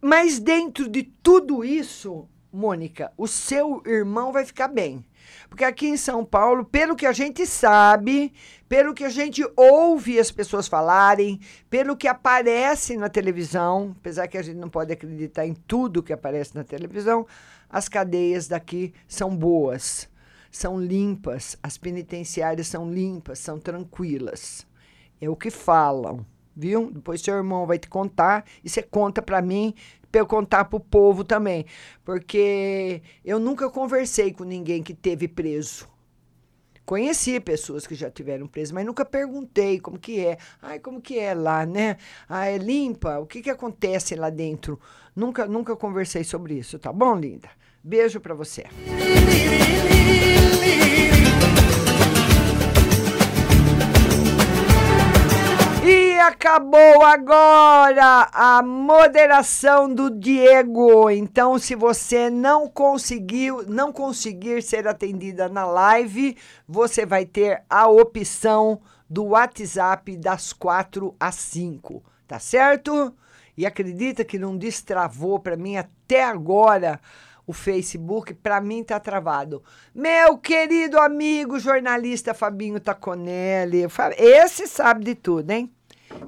Mas dentro de tudo isso, Mônica, o seu irmão vai ficar bem. Porque aqui em São Paulo, pelo que a gente sabe, pelo que a gente ouve as pessoas falarem, pelo que aparece na televisão, apesar que a gente não pode acreditar em tudo que aparece na televisão, as cadeias daqui são boas são limpas, as penitenciárias são limpas, são tranquilas. É o que falam, viu? Depois seu irmão vai te contar e você conta para mim para eu contar para o povo também, porque eu nunca conversei com ninguém que teve preso. Conheci pessoas que já tiveram preso, mas nunca perguntei como que é. Ai, como que é lá, né? Ah, é limpa? O que que acontece lá dentro? Nunca, nunca conversei sobre isso, tá bom, linda? Beijo para você. Acabou agora a moderação do Diego. Então, se você não conseguiu, não conseguir ser atendida na live, você vai ter a opção do WhatsApp das 4 às 5, tá certo? E acredita que não destravou para mim até agora o Facebook, para mim tá travado. Meu querido amigo jornalista Fabinho Taconelli, esse sabe de tudo, hein?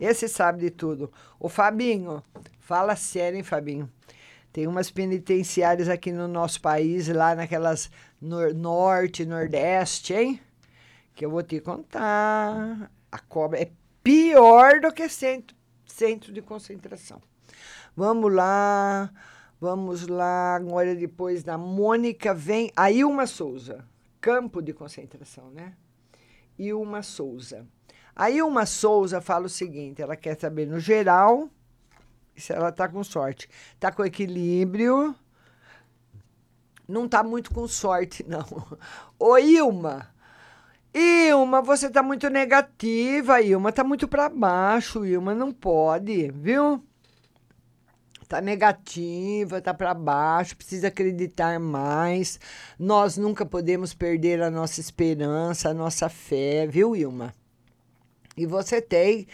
Esse sabe de tudo. Ô Fabinho, fala sério, hein, Fabinho? Tem umas penitenciárias aqui no nosso país, lá naquelas nor- norte, nordeste, hein? Que eu vou te contar. A cobra é pior do que centro, centro de concentração. Vamos lá, vamos lá. Agora, depois da Mônica, vem a Ilma Souza. Campo de concentração, né? Ilma Souza. A Ilma Souza fala o seguinte: ela quer saber no geral se ela tá com sorte. Tá com equilíbrio. Não tá muito com sorte, [laughs] não. Ô, Ilma. Ilma, você tá muito negativa, Ilma. Tá muito para baixo, Ilma. Não pode, viu? Tá negativa, tá para baixo, precisa acreditar mais. Nós nunca podemos perder a nossa esperança, a nossa fé, viu, Ilma? E você tem.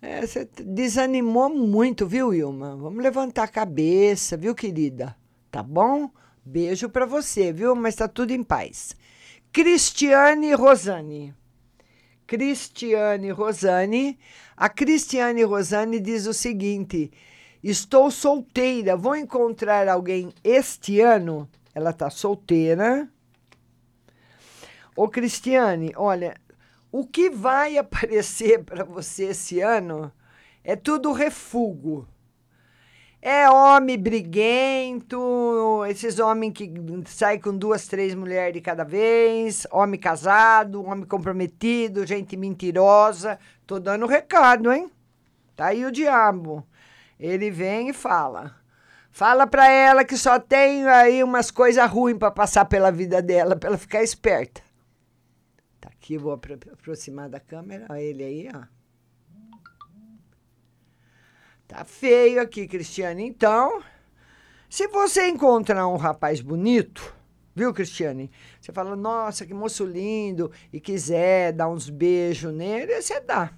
é, você desanimou muito, viu, Ilma? Vamos levantar a cabeça, viu, querida? Tá bom? Beijo para você, viu? Mas tá tudo em paz. Cristiane Rosane. Cristiane Rosane. A Cristiane Rosane diz o seguinte: Estou solteira, vou encontrar alguém este ano? Ela tá solteira. Ô, Cristiane, olha, o que vai [laughs] aparecer para você esse ano é tudo refugo. É homem briguento, esses homens que saem com duas, três mulheres de cada vez, homem casado, homem comprometido, gente mentirosa. Tô dando recado, hein? Tá aí o diabo. Ele vem e fala. Fala pra ela que só tem aí umas coisas ruins pra passar pela vida dela, pra ela ficar esperta. Tá aqui, vou apro- aproximar da câmera. Olha ele aí, ó. Tá feio aqui, Cristiane. Então, se você encontrar um rapaz bonito, viu, Cristiane? Você fala, nossa, que moço lindo, e quiser dar uns beijos nele, você dá.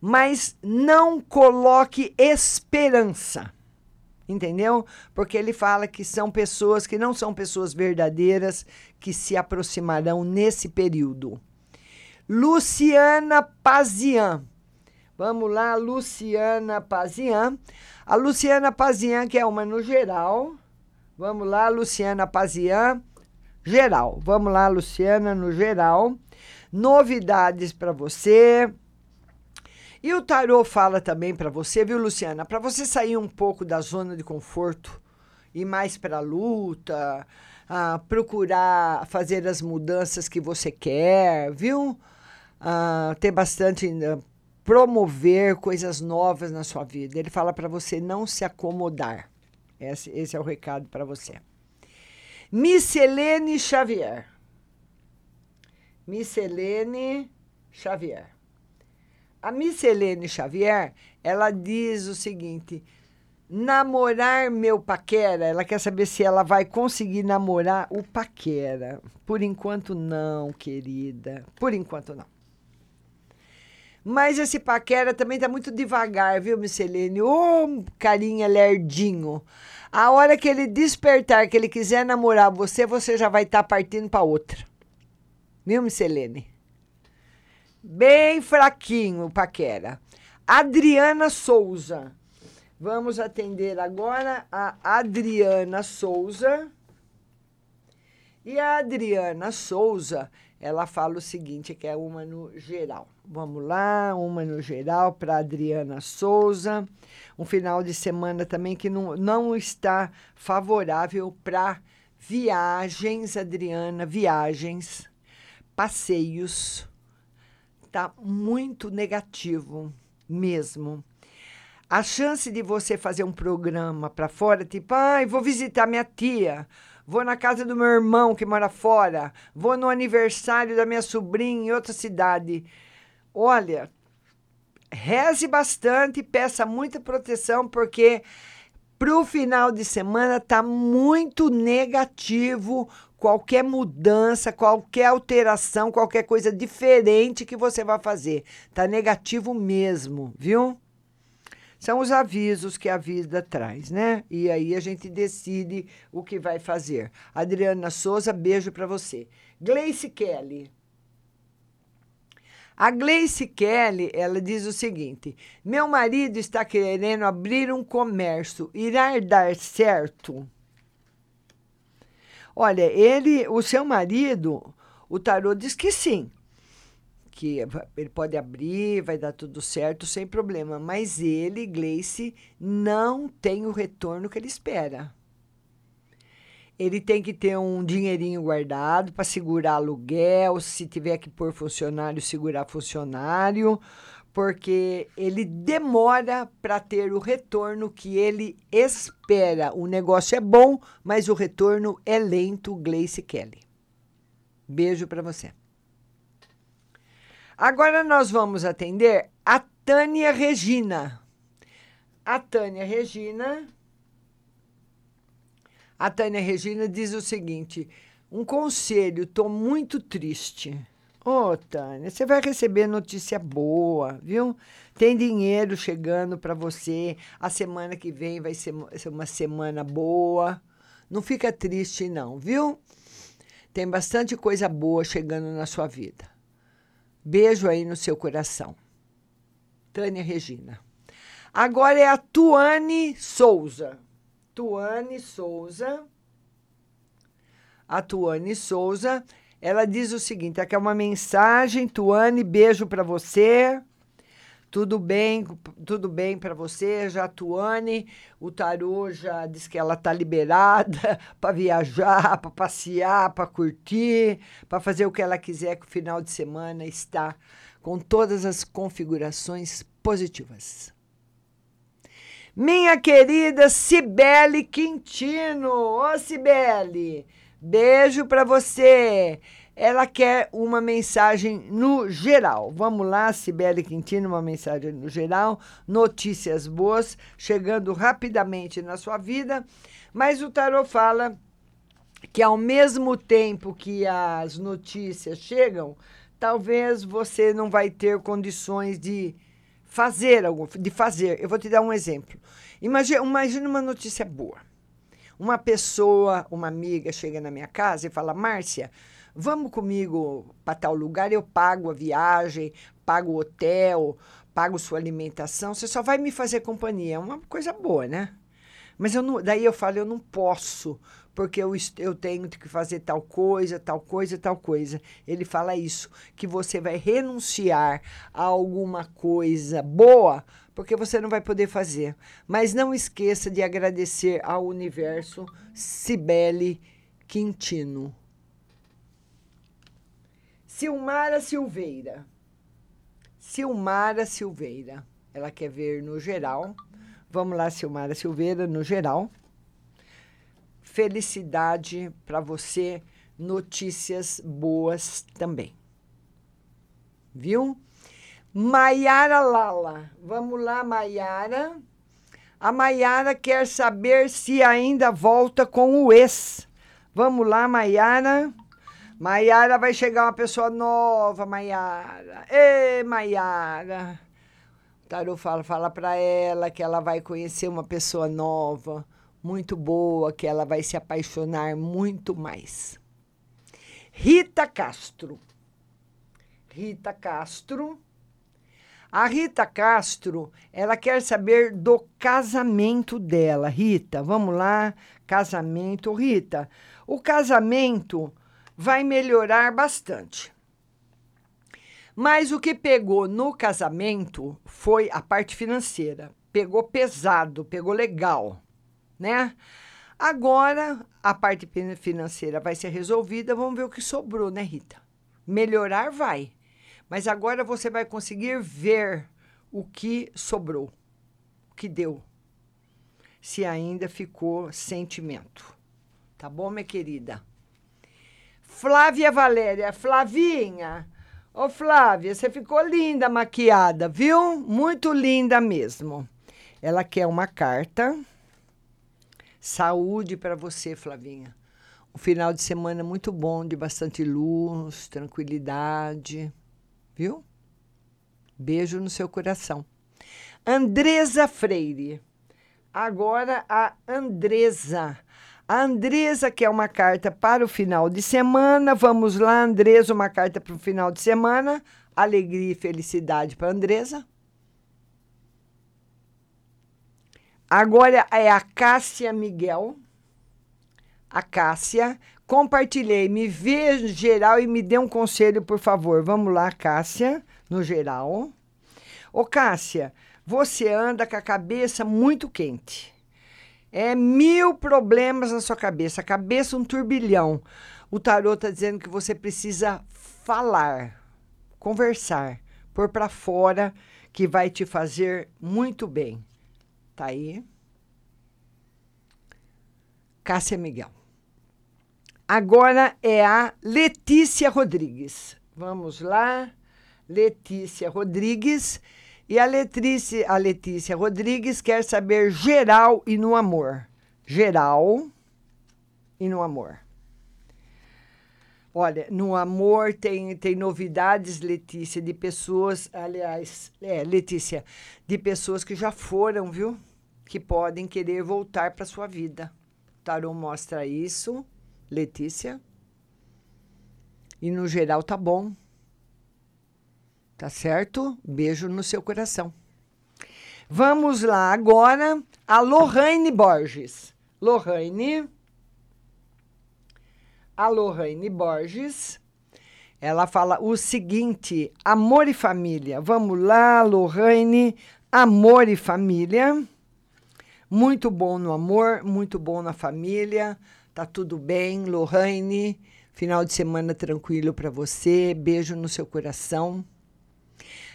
Mas não coloque esperança. Entendeu? Porque ele fala que são pessoas que não são pessoas verdadeiras que se aproximarão nesse período. Luciana Pazian. Vamos lá, Luciana Pazian. A Luciana Pazian, que é uma no geral. Vamos lá, Luciana Pazian, geral. Vamos lá, Luciana, no geral. Novidades para você. E o tarô fala também para você, viu, Luciana? Para você sair um pouco da zona de conforto e mais para a luta, ah, procurar fazer as mudanças que você quer, viu? Ah, ter bastante. ah, promover coisas novas na sua vida. Ele fala para você não se acomodar. Esse, esse é o recado para você. Miscelene Xavier. Miscelene Xavier. A Miscelene Xavier, ela diz o seguinte: namorar meu paquera, ela quer saber se ela vai conseguir namorar o paquera. Por enquanto não, querida. Por enquanto não. Mas esse paquera também tá muito devagar, viu, Miscelene? Ô, carinha lerdinho. A hora que ele despertar, que ele quiser namorar você, você já vai estar partindo para outra. Viu, Miscelene? Bem fraquinho paquera. Adriana Souza. Vamos atender agora a Adriana Souza. E a Adriana Souza, ela fala o seguinte, que é uma no geral. Vamos lá, uma no geral para Adriana Souza. Um final de semana também que não, não está favorável para viagens, Adriana, viagens, passeios. Tá muito negativo mesmo. A chance de você fazer um programa para fora, tipo, ai, vou visitar minha tia, vou na casa do meu irmão que mora fora, vou no aniversário da minha sobrinha em outra cidade. Olha, reze bastante, peça muita proteção, porque para o final de semana tá muito negativo qualquer mudança, qualquer alteração, qualquer coisa diferente que você vai fazer. Tá negativo mesmo, viu? São os avisos que a vida traz, né? E aí a gente decide o que vai fazer. Adriana Souza, beijo para você. Gleice Kelly. A Gleice Kelly, ela diz o seguinte: Meu marido está querendo abrir um comércio, irá dar certo? Olha, ele, o seu marido, o tarô diz que sim. Que ele pode abrir, vai dar tudo certo sem problema. Mas ele, Gleice, não tem o retorno que ele espera ele tem que ter um dinheirinho guardado para segurar aluguel, se tiver que pôr funcionário, segurar funcionário, porque ele demora para ter o retorno que ele espera. O negócio é bom, mas o retorno é lento, Gleice Kelly. Beijo para você. Agora nós vamos atender a Tânia Regina. A Tânia Regina a Tânia Regina diz o seguinte: um conselho, estou muito triste. Ô, Tânia, você vai receber notícia boa, viu? Tem dinheiro chegando para você. A semana que vem vai ser uma semana boa. Não fica triste, não, viu? Tem bastante coisa boa chegando na sua vida. Beijo aí no seu coração. Tânia Regina. Agora é a Tuane Souza. Tuane Souza. A Tuane Souza, ela diz o seguinte: aqui é uma mensagem, Tuane, beijo para você. Tudo bem, tudo bem para você, já Tuane. O tarô já diz que ela tá liberada [laughs] para viajar, para passear, para curtir, para fazer o que ela quiser, que o final de semana está com todas as configurações positivas. Minha querida Cibele Quintino. Ô, Cibele, beijo para você. Ela quer uma mensagem no geral. Vamos lá, Cibele Quintino, uma mensagem no geral. Notícias boas chegando rapidamente na sua vida. Mas o tarot fala que ao mesmo tempo que as notícias chegam, talvez você não vai ter condições de fazer algo, de fazer. Eu vou te dar um exemplo. Imagina, imagina uma notícia boa. Uma pessoa, uma amiga chega na minha casa e fala: Márcia, vamos comigo para tal lugar, eu pago a viagem, pago o hotel, pago sua alimentação, você só vai me fazer companhia. É uma coisa boa, né? Mas eu não, daí eu falo, eu não posso, porque eu, eu tenho que fazer tal coisa, tal coisa, tal coisa. Ele fala isso, que você vai renunciar a alguma coisa boa, porque você não vai poder fazer. Mas não esqueça de agradecer ao universo Cibele Quintino. Silmara Silveira. Silmara Silveira. Ela quer ver no geral. Vamos lá, Silmara Silveira, no geral felicidade para você, notícias boas também. Viu? Maiara Lala. Vamos lá, Maiara. A Maiara quer saber se ainda volta com o ex. Vamos lá, Maiara. Maiara vai chegar uma pessoa nova, Maiara. Ê, Maiara. O Tarô fala, fala para ela que ela vai conhecer uma pessoa nova muito boa, que ela vai se apaixonar muito mais. Rita Castro. Rita Castro. A Rita Castro, ela quer saber do casamento dela. Rita, vamos lá, casamento. Rita, o casamento vai melhorar bastante. Mas o que pegou no casamento foi a parte financeira. Pegou pesado, pegou legal né? Agora a parte financeira vai ser resolvida, vamos ver o que sobrou, né, Rita? Melhorar vai, mas agora você vai conseguir ver o que sobrou, o que deu, se ainda ficou sentimento. Tá bom, minha querida? Flávia Valéria, Flavinha, Ô Flávia, você ficou linda maquiada, viu? Muito linda mesmo. Ela quer uma carta. Saúde para você, Flavinha. Um final de semana muito bom, de bastante luz, tranquilidade, viu? Beijo no seu coração. Andresa Freire. Agora a Andresa. A Andresa quer uma carta para o final de semana. Vamos lá, Andresa, uma carta para o final de semana. Alegria e felicidade para Andresa. Agora é a Cássia Miguel. A Cássia. Compartilhei, me vê geral e me dê um conselho, por favor. Vamos lá, Cássia, no geral. Ô, Cássia, você anda com a cabeça muito quente. É mil problemas na sua cabeça, a cabeça um turbilhão. O tarô está dizendo que você precisa falar, conversar, pôr para fora, que vai te fazer muito bem. Tá aí. Cássia Miguel. Agora é a Letícia Rodrigues. Vamos lá. Letícia Rodrigues. E a Letícia, a Letícia Rodrigues quer saber geral e no amor. Geral e no amor. Olha, no amor tem, tem novidades, Letícia, de pessoas, aliás, é, Letícia, de pessoas que já foram, viu? Que podem querer voltar para sua vida. O tarô mostra isso, Letícia. E no geral tá bom. Tá certo? Beijo no seu coração. Vamos lá agora a Lohane Borges. Lohane. A Lohane Borges. Ela fala o seguinte: amor e família. Vamos lá, Lohane. Amor e família. Muito bom no amor, muito bom na família. Tá tudo bem, Lohane. Final de semana tranquilo para você. Beijo no seu coração.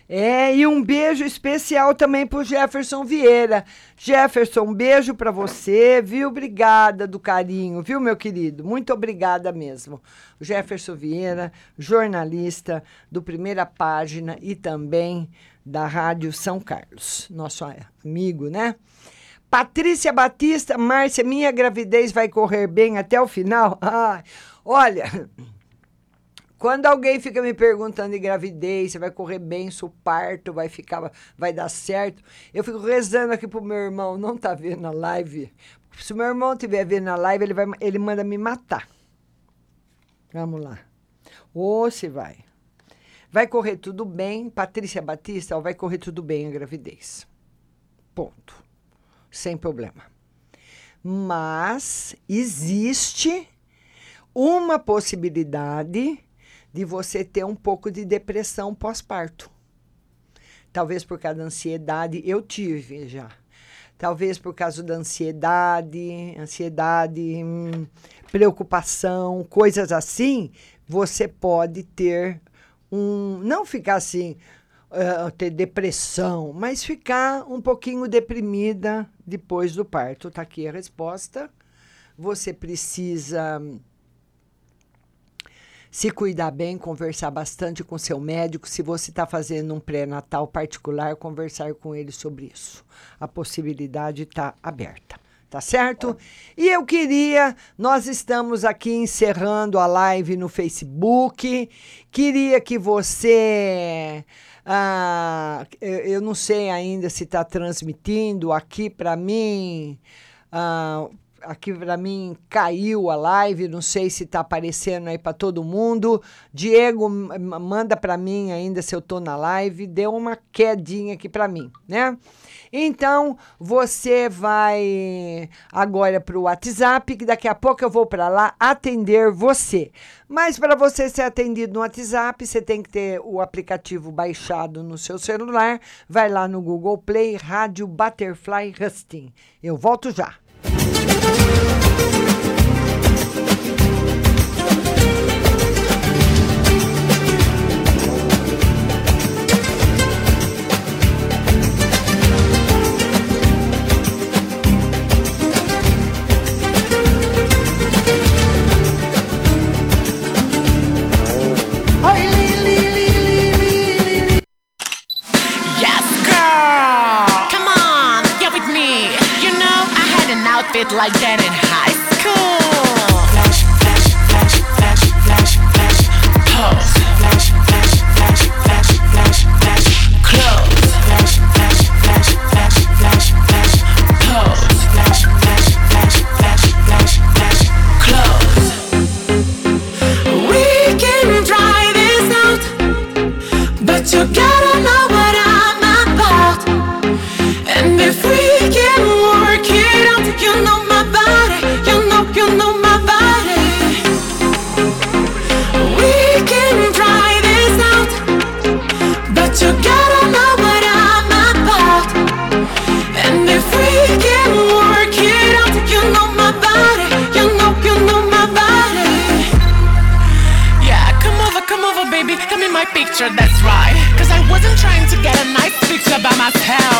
É, e um beijo especial também pro Jefferson Vieira. Jefferson, um beijo para você, viu? Obrigada do carinho, viu, meu querido? Muito obrigada mesmo. Jefferson Vieira, jornalista do Primeira Página e também da Rádio São Carlos, nosso amigo, né? Patrícia Batista, Márcia, minha gravidez vai correr bem até o final? [laughs] Ai, olha, quando alguém fica me perguntando de gravidez, se vai correr bem, se o parto vai ficar, vai dar certo, eu fico rezando aqui pro meu irmão, não tá vendo a live. Se meu irmão estiver vendo a live, ele, vai, ele manda me matar. Vamos lá. Ou se vai. Vai correr tudo bem, Patrícia Batista, vai correr tudo bem a gravidez. Ponto. Sem problema. Mas existe uma possibilidade de você ter um pouco de depressão pós-parto. Talvez por causa da ansiedade, eu tive já. Talvez por causa da ansiedade, ansiedade, hum, preocupação, coisas assim, você pode ter um. Não ficar assim, uh, ter depressão, mas ficar um pouquinho deprimida depois do parto. Está aqui a resposta. Você precisa se cuidar bem, conversar bastante com seu médico. Se você está fazendo um pré-natal particular, conversar com ele sobre isso. A possibilidade está aberta. Tá certo? E eu queria, nós estamos aqui encerrando a live no Facebook. Queria que você. Ah, eu, não sei ainda se está transmitindo aqui para mim. Ah, aqui para mim caiu a live, não sei se está aparecendo aí para todo mundo. Diego manda para mim ainda se eu tô na live, deu uma quedinha aqui para mim, né? Então, você vai agora para o WhatsApp, que daqui a pouco eu vou para lá atender você. Mas para você ser atendido no WhatsApp, você tem que ter o aplicativo baixado no seu celular. Vai lá no Google Play, Rádio Butterfly Husting. Eu volto já. Oi, like Janet. picture, that's right. Cause I wasn't trying to get a nice picture by myself.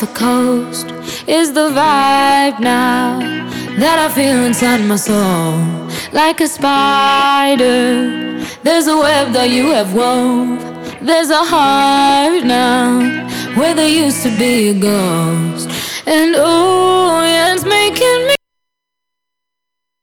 the coast is the vibe now that I feel inside my soul. Like a spider, there's a web that you have wove. There's a heart now where there used to be a ghost. And oh, yeah, it's making me.